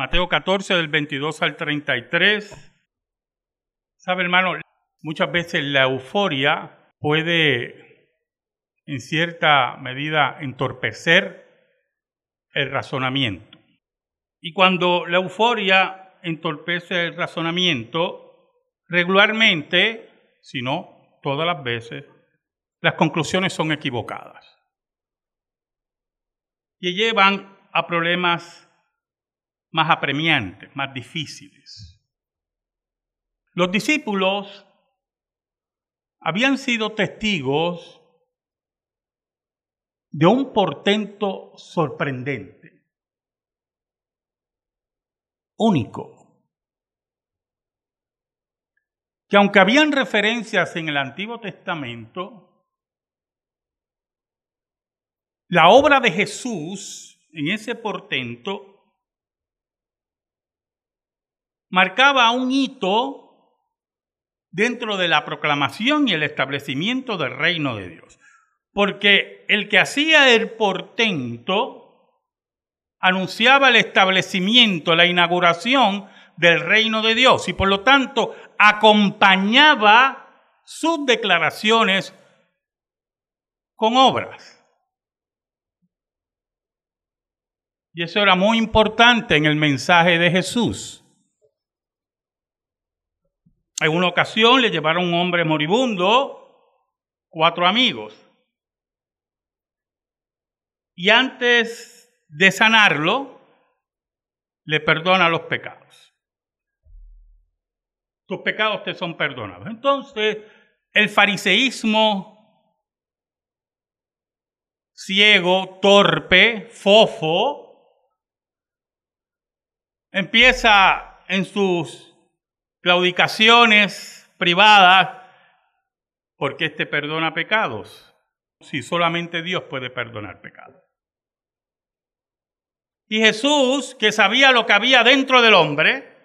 Mateo 14 del 22 al 33. Sabe hermano, muchas veces la euforia puede en cierta medida entorpecer el razonamiento. Y cuando la euforia entorpece el razonamiento, regularmente, si no todas las veces, las conclusiones son equivocadas y llevan a problemas más apremiantes, más difíciles. Los discípulos habían sido testigos de un portento sorprendente, único, que aunque habían referencias en el Antiguo Testamento, la obra de Jesús en ese portento marcaba un hito dentro de la proclamación y el establecimiento del reino de Dios. Porque el que hacía el portento anunciaba el establecimiento, la inauguración del reino de Dios y por lo tanto acompañaba sus declaraciones con obras. Y eso era muy importante en el mensaje de Jesús. En una ocasión le llevaron un hombre moribundo, cuatro amigos. Y antes de sanarlo, le perdona los pecados. Tus pecados te son perdonados. Entonces, el fariseísmo ciego, torpe, fofo, empieza en sus claudicaciones privadas, porque éste perdona pecados, si solamente Dios puede perdonar pecados. Y Jesús, que sabía lo que había dentro del hombre,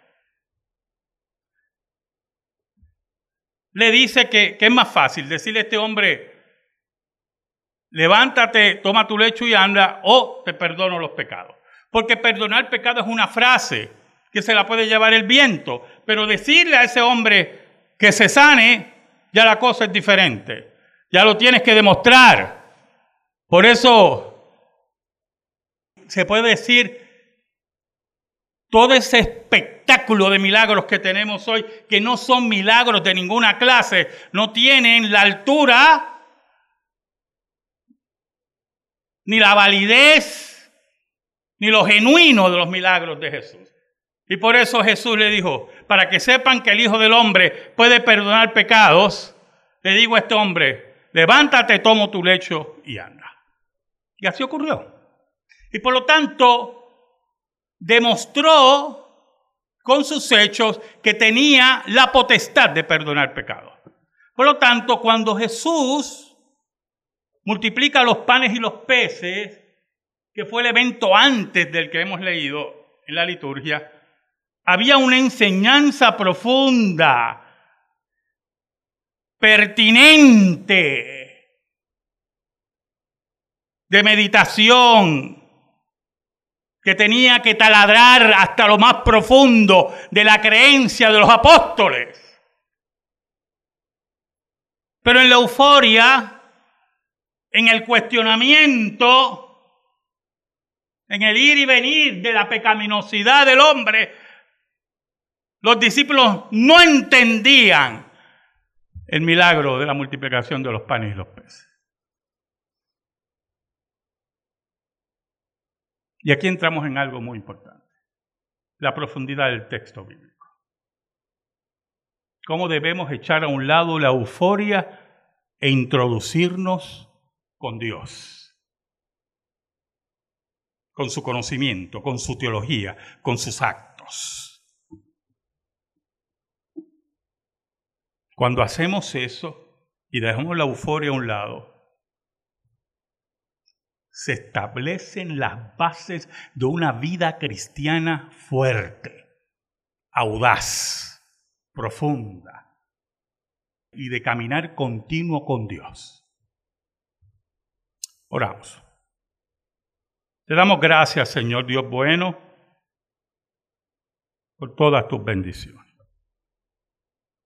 le dice que, que es más fácil decirle a este hombre, levántate, toma tu lecho y anda, o te perdono los pecados. Porque perdonar pecado es una frase que se la puede llevar el viento, pero decirle a ese hombre que se sane, ya la cosa es diferente. Ya lo tienes que demostrar. Por eso se puede decir todo ese espectáculo de milagros que tenemos hoy, que no son milagros de ninguna clase, no tienen la altura ni la validez ni lo genuino de los milagros de Jesús. Y por eso Jesús le dijo, para que sepan que el Hijo del Hombre puede perdonar pecados, le digo a este hombre, levántate, tomo tu lecho y anda. Y así ocurrió. Y por lo tanto, demostró con sus hechos que tenía la potestad de perdonar pecados. Por lo tanto, cuando Jesús multiplica los panes y los peces, que fue el evento antes del que hemos leído en la liturgia, había una enseñanza profunda, pertinente, de meditación, que tenía que taladrar hasta lo más profundo de la creencia de los apóstoles. Pero en la euforia, en el cuestionamiento, en el ir y venir de la pecaminosidad del hombre, los discípulos no entendían el milagro de la multiplicación de los panes y los peces. Y aquí entramos en algo muy importante, la profundidad del texto bíblico. Cómo debemos echar a un lado la euforia e introducirnos con Dios, con su conocimiento, con su teología, con sus actos. Cuando hacemos eso y dejamos la euforia a un lado, se establecen las bases de una vida cristiana fuerte, audaz, profunda y de caminar continuo con Dios. Oramos. Te damos gracias, Señor Dios bueno, por todas tus bendiciones.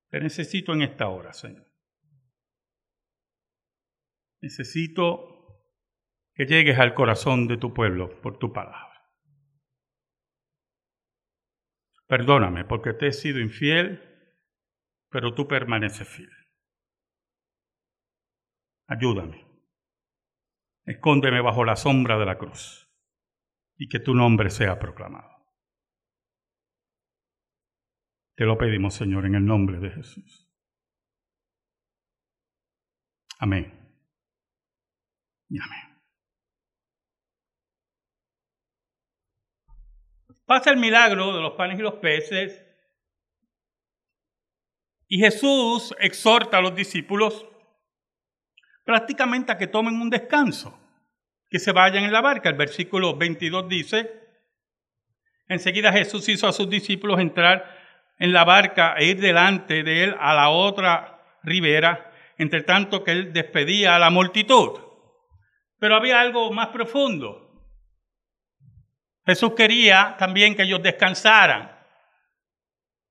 Te necesito en esta hora, Señor. Necesito que llegues al corazón de tu pueblo por tu palabra. Perdóname porque te he sido infiel, pero tú permaneces fiel. Ayúdame. Escóndeme bajo la sombra de la cruz y que tu nombre sea proclamado. Te lo pedimos, Señor, en el nombre de Jesús. Amén. Y amén. Pasa el milagro de los panes y los peces y Jesús exhorta a los discípulos prácticamente a que tomen un descanso, que se vayan en la barca. El versículo 22 dice, enseguida Jesús hizo a sus discípulos entrar en la barca e ir delante de él a la otra ribera, entre tanto que él despedía a la multitud. Pero había algo más profundo. Jesús quería también que ellos descansaran.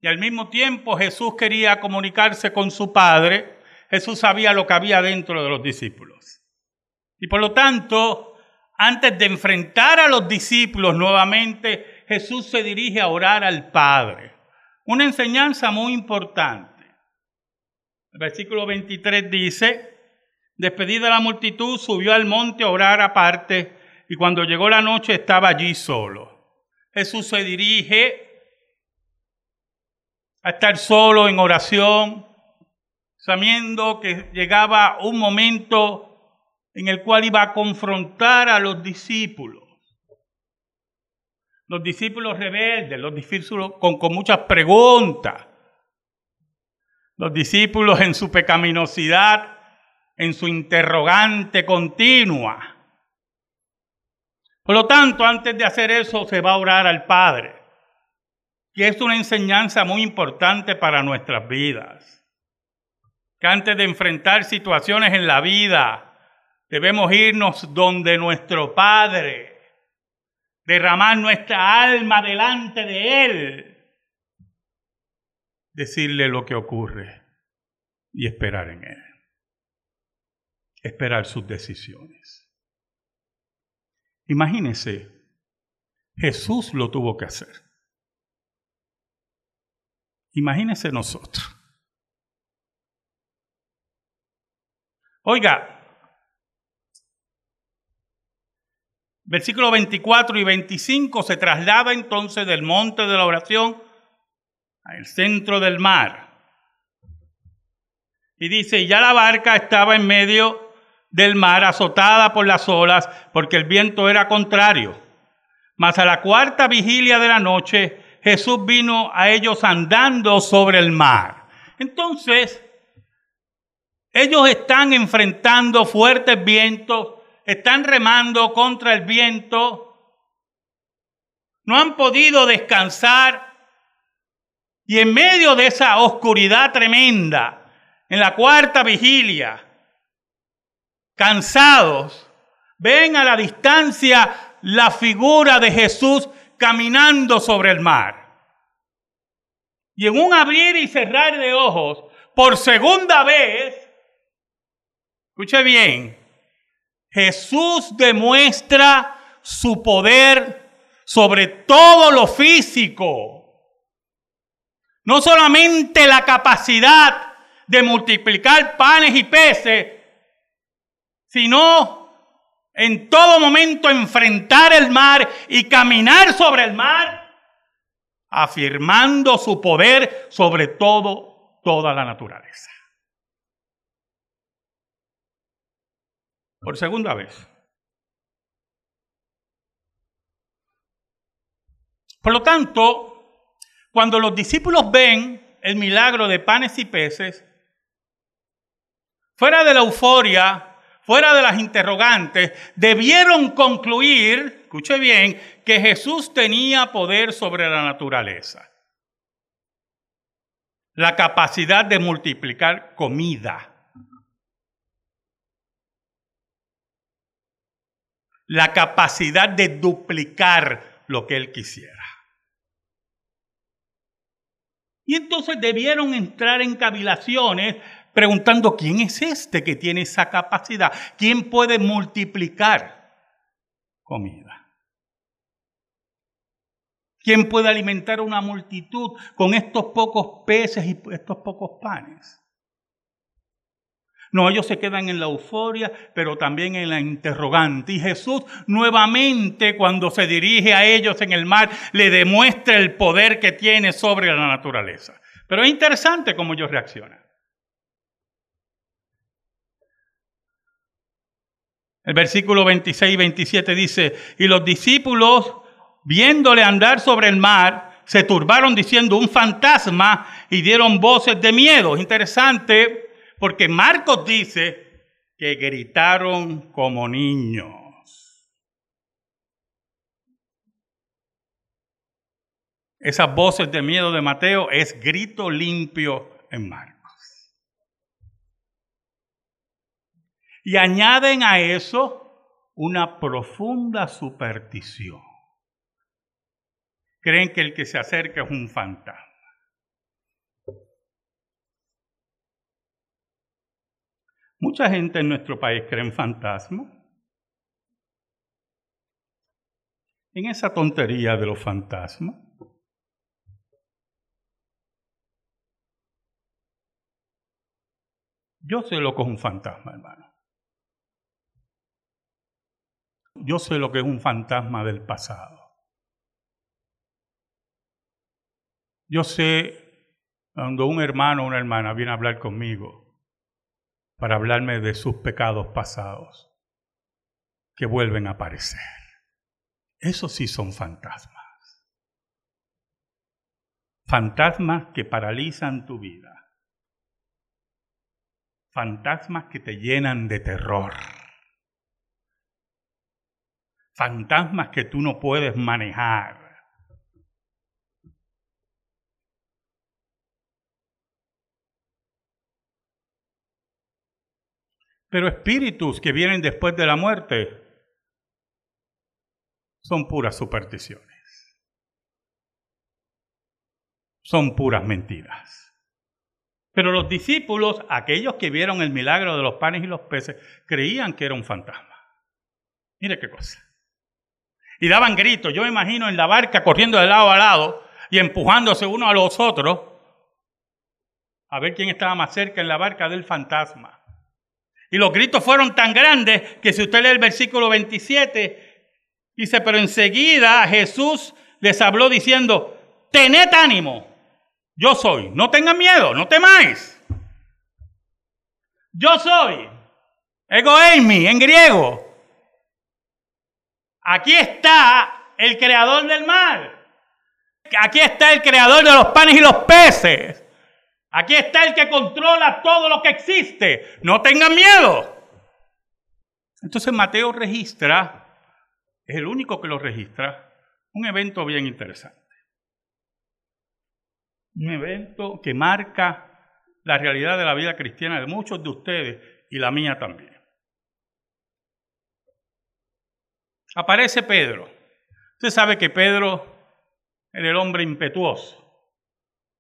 Y al mismo tiempo Jesús quería comunicarse con su Padre Jesús sabía lo que había dentro de los discípulos. Y por lo tanto, antes de enfrentar a los discípulos nuevamente, Jesús se dirige a orar al Padre. Una enseñanza muy importante. El versículo 23 dice, despedida la multitud, subió al monte a orar aparte y cuando llegó la noche estaba allí solo. Jesús se dirige a estar solo en oración, sabiendo que llegaba un momento en el cual iba a confrontar a los discípulos. Los discípulos rebeldes, los discípulos con, muchas preguntas, los discípulos en su pecaminosidad, en su interrogante continua. Por lo tanto, antes de hacer eso, se va a orar al Padre, que es una enseñanza muy importante para nuestras vidas que antes de enfrentar situaciones en la vida, debemos irnos donde nuestro Padre, derramar nuestra alma delante de Él, decirle lo que ocurre y esperar en Él, esperar sus decisiones. Imagínense, Jesús lo tuvo que hacer. Imagínense nosotros. Oiga, versículos 24 y 25 se traslada entonces del monte de la oración al centro del mar. Y dice, ya la barca estaba en medio del mar azotada por las olas porque el viento era contrario. Mas a la cuarta vigilia de la noche Jesús vino a ellos andando sobre el mar. Entonces, ellos están enfrentando fuertes vientos, están remando contra el viento, no han podido descansar y en medio de esa oscuridad tremenda, en la cuarta vigilia, cansados, ven a la distancia la figura de Jesús caminando sobre el mar. Y en un abrir y cerrar de ojos, por segunda vez, Escuche bien, Jesús demuestra su poder sobre todo lo físico. No solamente la capacidad de multiplicar panes y peces, sino en todo momento enfrentar el mar y caminar sobre el mar, afirmando su poder sobre todo, toda la naturaleza. Por segunda vez. Por lo tanto, cuando los discípulos ven el milagro de panes y peces, fuera de la euforia, fuera de las interrogantes, debieron concluir, escuche bien, que Jesús tenía poder sobre la naturaleza. La capacidad de multiplicar comida. La capacidad de duplicar lo que él quisiera. Y entonces debieron entrar en cavilaciones preguntando, ¿quién es este que tiene esa capacidad? ¿Quién puede multiplicar comida? ¿Quién puede alimentar una multitud con estos pocos peces y estos pocos panes? No, ellos se quedan en la euforia, pero también en la interrogante. Y Jesús nuevamente cuando se dirige a ellos en el mar, le demuestra el poder que tiene sobre la naturaleza. Pero es interesante cómo ellos reaccionan. El versículo 26 y 27 dice, y los discípulos, viéndole andar sobre el mar, se turbaron diciendo un fantasma y dieron voces de miedo. Interesante porque Marcos dice que gritaron como niños. Esas voces de miedo de Mateo es grito limpio en Marcos. Y añaden a eso una profunda superstición. Creen que el que se acerca es un fantasma. Mucha gente en nuestro país cree en fantasmas. En esa tontería de los fantasmas. Yo sé lo que es un fantasma, hermano. Yo sé lo que es un fantasma del pasado. Yo sé cuando un hermano o una hermana viene a hablar conmigo para hablarme de sus pecados pasados que vuelven a aparecer. Esos sí son fantasmas. Fantasmas que paralizan tu vida. Fantasmas que te llenan de terror. Fantasmas que tú no puedes manejar. Pero espíritus que vienen después de la muerte son puras supersticiones. Son puras mentiras. Pero los discípulos, aquellos que vieron el milagro de los panes y los peces, creían que era un fantasma. Mire qué cosa. Y daban gritos. Yo me imagino en la barca corriendo de lado a lado y empujándose uno a los otros a ver quién estaba más cerca en la barca del fantasma. Y los gritos fueron tan grandes que si usted lee el versículo 27, dice, pero enseguida Jesús les habló diciendo, tened ánimo, yo soy, no tengan miedo, no temáis. Yo soy, egoeimi en griego. Aquí está el creador del mar. Aquí está el creador de los panes y los peces. Aquí está el que controla todo lo que existe. No tengan miedo. Entonces Mateo registra, es el único que lo registra, un evento bien interesante. Un evento que marca la realidad de la vida cristiana de muchos de ustedes y la mía también. Aparece Pedro. Usted sabe que Pedro era el hombre impetuoso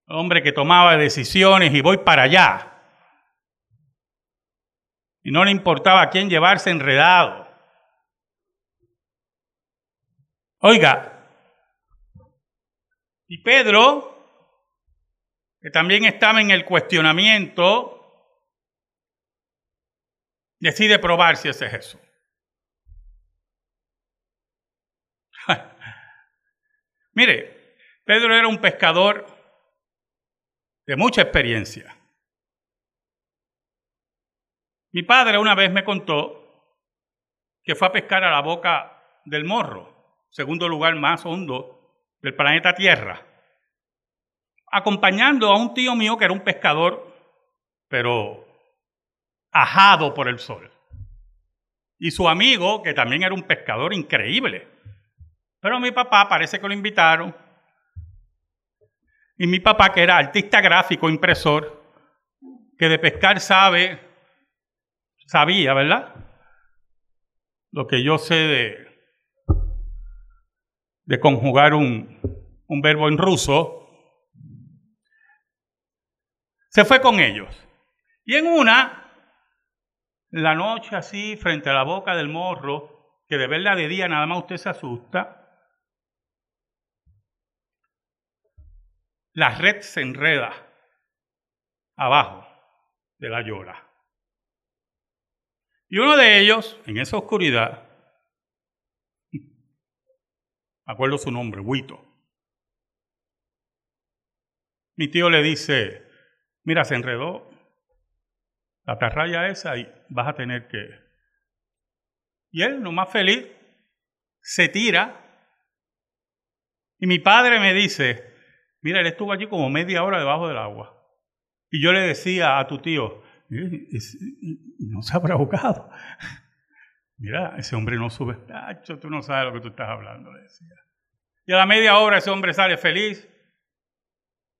hombre que tomaba decisiones y voy para allá. Y no le importaba a quién llevarse enredado. Oiga, y Pedro, que también estaba en el cuestionamiento, decide probar si ese es Jesús. Mire, Pedro era un pescador de mucha experiencia. Mi padre una vez me contó que fue a pescar a la boca del morro, segundo lugar más hondo del planeta Tierra, acompañando a un tío mío que era un pescador, pero ajado por el sol. Y su amigo, que también era un pescador increíble. Pero mi papá parece que lo invitaron y mi papá, que era artista gráfico, impresor, que de pescar sabe, sabía, ¿verdad? Lo que yo sé de, conjugar un, un verbo en ruso, se fue con ellos. Y en una, la noche así, frente a la boca del morro, que de verla de día nada más usted se asusta, la red se enreda abajo de la llora. Y uno de ellos, en esa oscuridad, me acuerdo su nombre, Huito. Mi tío le dice, mira, se enredó la atarraya esa y vas a tener que... Y él, no más feliz, se tira. Y mi padre me dice, mira, él estuvo allí como media hora debajo del agua. Y yo le decía a tu tío, no se habrá ahogado. Mira, ese hombre no sube. tú no sabes lo que tú estás hablando, le decía. Y a la media hora ese hombre sale feliz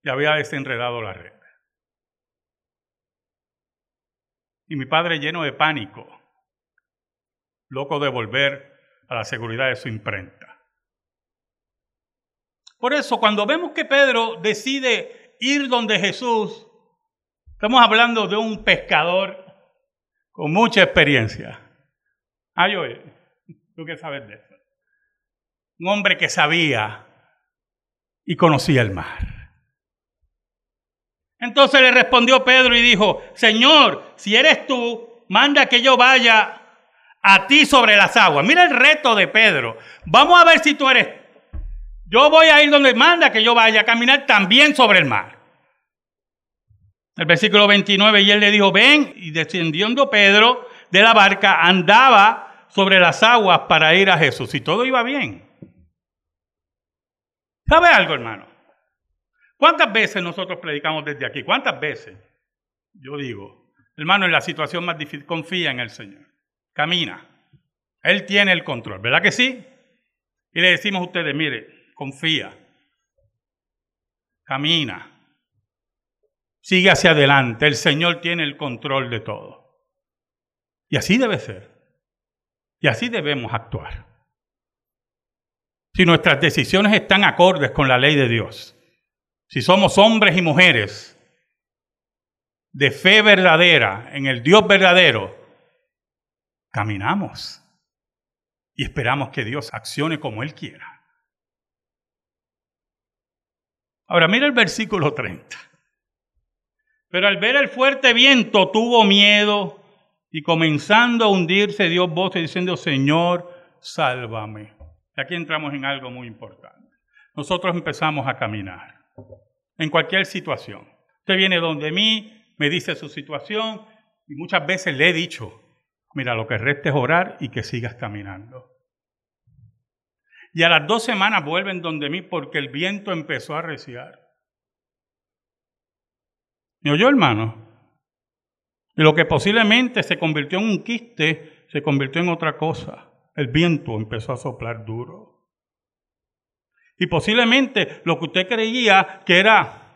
y había desenredado la red. Y mi padre lleno de pánico, loco de volver a la seguridad de su imprenta. Por eso, cuando vemos que Pedro decide ir donde Jesús, estamos hablando de un pescador con mucha experiencia. Ay, oye, tú qué sabes de eso. Un hombre que sabía y conocía el mar. Entonces le respondió Pedro y dijo, Señor, si eres tú, manda que yo vaya a ti sobre las aguas. Mira el reto de Pedro. Vamos a ver si tú eres. Yo voy a ir donde manda que yo vaya a caminar también sobre el mar. El versículo 29, y él le dijo, ven, y descendiendo Pedro de la barca, andaba sobre las aguas para ir a Jesús y todo iba bien. ¿Sabe algo, hermano? ¿Cuántas veces nosotros predicamos desde aquí? ¿Cuántas veces? Yo digo, hermano, en la situación más difícil, confía en el Señor. Camina. Él tiene el control, ¿verdad que sí? Y le decimos a ustedes, mire, confía. Camina. Sigue hacia adelante. El Señor tiene el control de todo. Y así debe ser. Y así debemos actuar. Si nuestras decisiones están acordes con la ley de Dios, si somos hombres y mujeres de fe verdadera en el Dios verdadero, caminamos y esperamos que Dios accione como Él quiera. Ahora mira el versículo 30. Pero al ver el fuerte viento tuvo miedo y comenzando a hundirse, dio voces diciendo, Señor, sálvame. Y aquí entramos en algo muy importante. Nosotros empezamos a caminar en cualquier situación. Usted viene donde mí, me dice su situación y muchas veces le he dicho, mira, lo que resta es orar y que sigas caminando. Y a las dos semanas vuelven donde mí porque el viento empezó a reciar. ¿Me oyó, hermano? Y lo que posiblemente se convirtió en un quiste, se convirtió en otra cosa. El viento empezó a soplar duro. Y posiblemente lo que usted creía que era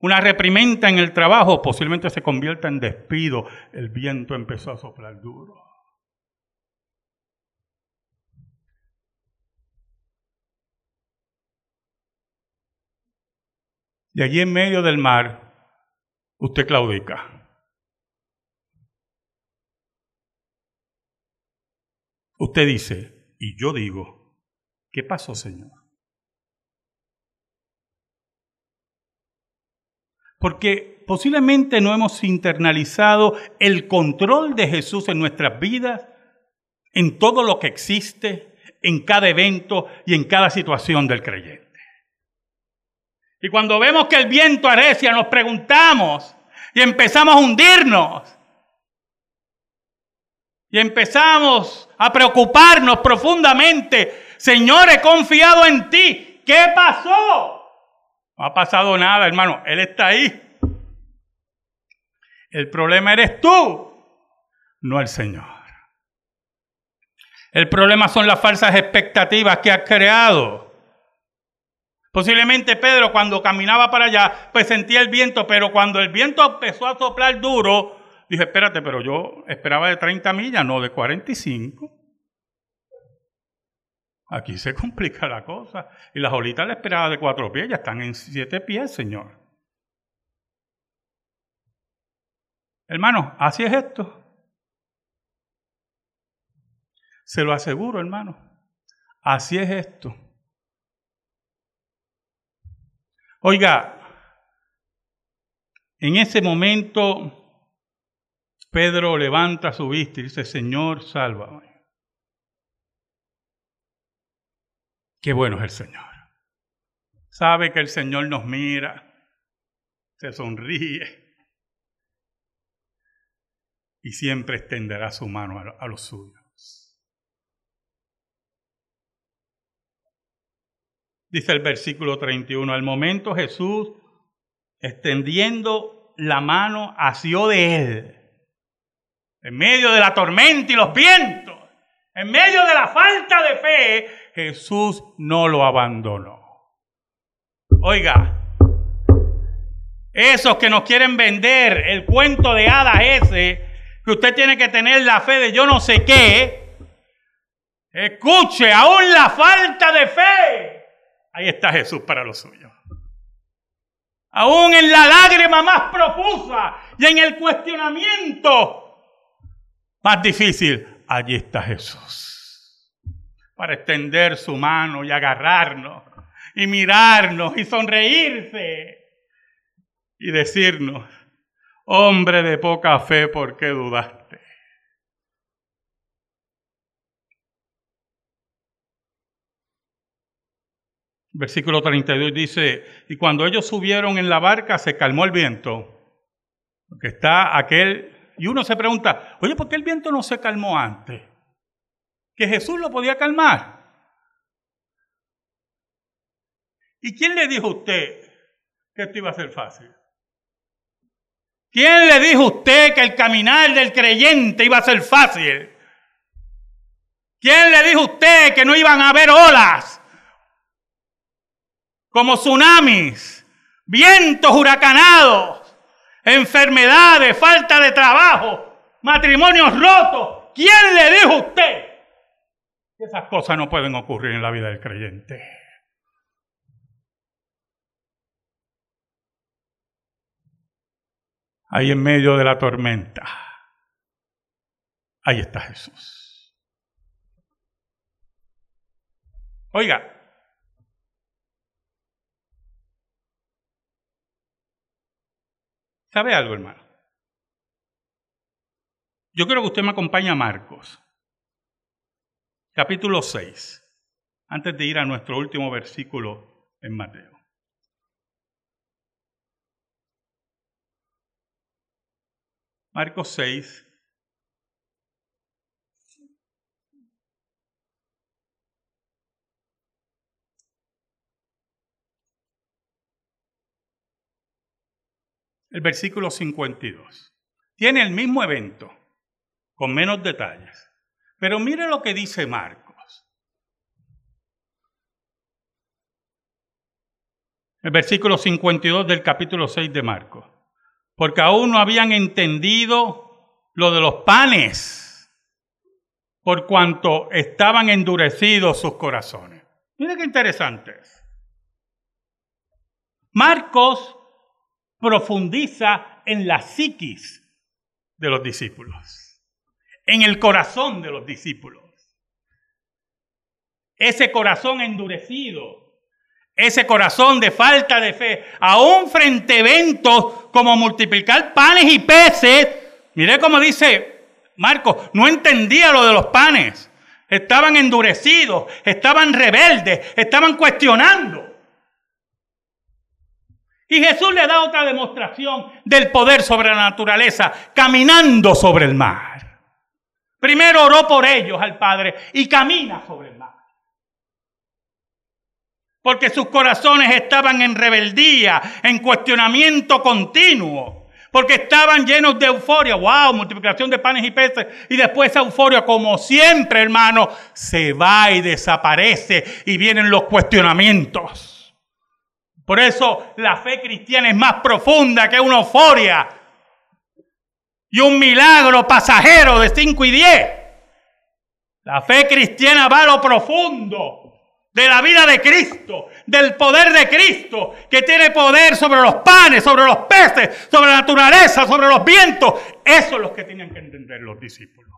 una reprimenda en el trabajo, posiblemente se convierta en despido. El viento empezó a soplar duro. Y allí en medio del mar, usted claudica. Usted dice, y yo digo, ¿qué pasó, Señor? Porque posiblemente no hemos internalizado el control de Jesús en nuestras vidas, en todo lo que existe, en cada evento y en cada situación del creyente. Y cuando vemos que el viento arecia, nos preguntamos y empezamos a hundirnos y empezamos a preocuparnos profundamente. Señor, he confiado en ti. ¿Qué pasó? No ha pasado nada, hermano. Él está ahí. El problema eres tú, no el Señor. El problema son las falsas expectativas que has creado. Posiblemente Pedro cuando caminaba para allá, pues sentía el viento, pero cuando el viento empezó a soplar duro, Dije, espérate, pero yo esperaba de 30 millas, no de 45. Aquí se complica la cosa. Y las olitas le esperaba de cuatro pies, ya están en siete pies, Señor. Hermano, así es esto. Se lo aseguro, hermano. Así es esto. Oiga, en ese momento Pedro levanta su vista y dice, Señor, sálvame. Qué bueno es el Señor. Sabe que el Señor nos mira, se sonríe y siempre extenderá su mano a los suyos. Dice el versículo 31, al momento Jesús, extendiendo la mano, asió de él, en medio de la tormenta y los vientos, en medio de la falta de fe, Jesús no lo abandonó. Oiga, esos que nos quieren vender el cuento de hadas ese, que usted tiene que tener la fe de yo no sé qué, escuche, aún la falta de fe Ahí está Jesús para los suyos. Aún en la lágrima más profusa y en el cuestionamiento más difícil, allí está Jesús. Para extender su mano y agarrarnos y mirarnos y sonreírse y decirnos, hombre de poca fe, ¿por qué dudaste? Versículo 32 dice, y cuando ellos subieron en la barca se calmó el viento, porque está aquel, y uno se pregunta, oye, ¿por qué el viento no se calmó antes? Que Jesús lo podía calmar. ¿Y quién le dijo a usted que esto iba a ser fácil? ¿Quién le dijo a usted que el caminar del creyente iba a ser fácil? ¿Quién le dijo a usted que no iban a haber olas? Como tsunamis, vientos huracanados, enfermedades, falta de trabajo, matrimonios rotos. ¿Quién le dijo a usted que esas cosas no pueden ocurrir en la vida del creyente? Ahí en medio de la tormenta, ahí está Jesús. Oiga, ¿Sabe algo, hermano? Yo quiero que usted me acompañe a Marcos, capítulo 6, antes de ir a nuestro último versículo en Mateo. Marcos 6, el versículo 52. Tiene el mismo evento, con menos detalles. Pero mire lo que dice Marcos. El versículo 52 del capítulo 6 de Marcos. Porque aún no habían entendido lo de los panes, por cuanto estaban endurecidos sus corazones. Mire qué interesante Marcos profundiza en la psiquis de los discípulos, en el corazón de los discípulos. Ese corazón endurecido, ese corazón de falta de fe, aún frente a eventos como multiplicar panes y peces, mire cómo dice Marcos, no entendía lo de los panes, estaban endurecidos, estaban rebeldes, estaban cuestionando. Y Jesús le da otra demostración del poder sobre la naturaleza, caminando sobre el mar. Primero oró por ellos al Padre y camina sobre el mar. Porque sus corazones estaban en rebeldía, en cuestionamiento continuo. Porque estaban llenos de euforia. ¡Wow! Multiplicación de panes y peces. Y después esa euforia, como siempre, hermano, se va y desaparece y vienen los cuestionamientos. Por eso la fe cristiana es más profunda que una euforia y un milagro pasajero de 5 y 10. La fe cristiana va a lo profundo de la vida de Cristo. del poder de Cristo, que tiene poder sobre los panes, sobre los peces, sobre la naturaleza, sobre los vientos. Eso es lo que tenían que entender los discípulos.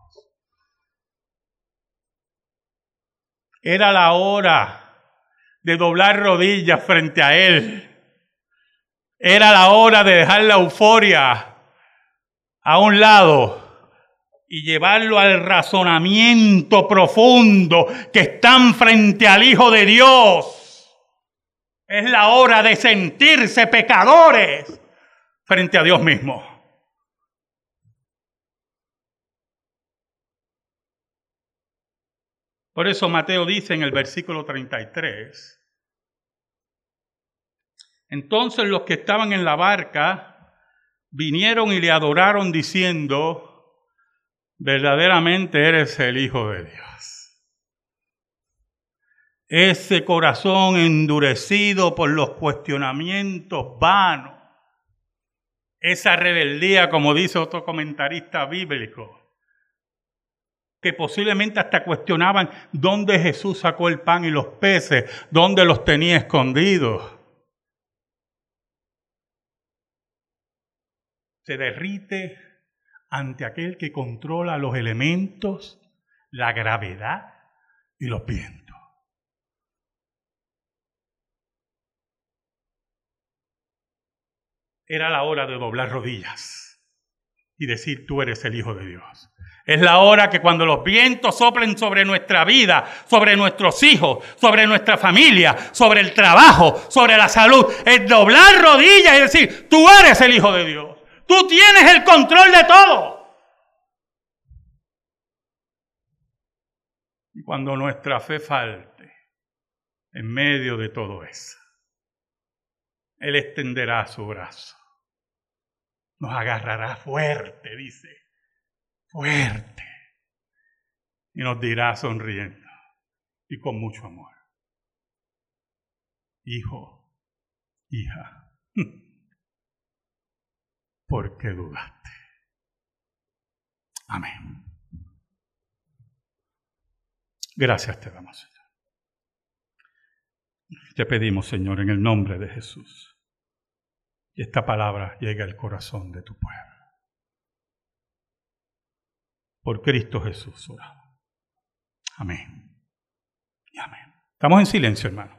Era la hora de doblar rodillas frente a Él. Era la hora de dejar la euforia a un lado y llevarlo al razonamiento profundo que están frente al Hijo de Dios. Es la hora de sentirse pecadores frente a Dios mismo. Por eso Mateo dice en el versículo 33, entonces los que estaban en la barca vinieron y le adoraron diciendo, verdaderamente eres el Hijo de Dios. Ese corazón endurecido por los cuestionamientos vanos, esa rebeldía, como dice otro comentarista bíblico, que posiblemente hasta cuestionaban dónde Jesús sacó el pan y los peces, dónde los tenía escondidos. Se derrite ante aquel que controla los elementos, la gravedad y los vientos. Era la hora de doblar rodillas y decir, tú eres el Hijo de Dios. Es la hora que cuando los vientos soplen sobre nuestra vida, sobre nuestros hijos, sobre nuestra familia, sobre el trabajo, sobre la salud, es doblar rodillas y decir, tú eres el Hijo de Dios. Tú tienes el control de todo. Y cuando nuestra fe falte en medio de todo eso, Él extenderá su brazo. Nos agarrará fuerte, dice fuerte. Y nos dirá sonriendo y con mucho amor. Hijo, hija, ¿por qué dudaste? Amén. Gracias te damos, Señor. Te pedimos, Señor, en el nombre de Jesús, que esta palabra llegue al corazón de tu pueblo. Por Cristo Jesús oramos. Amén. Y amén. Estamos en silencio, hermano.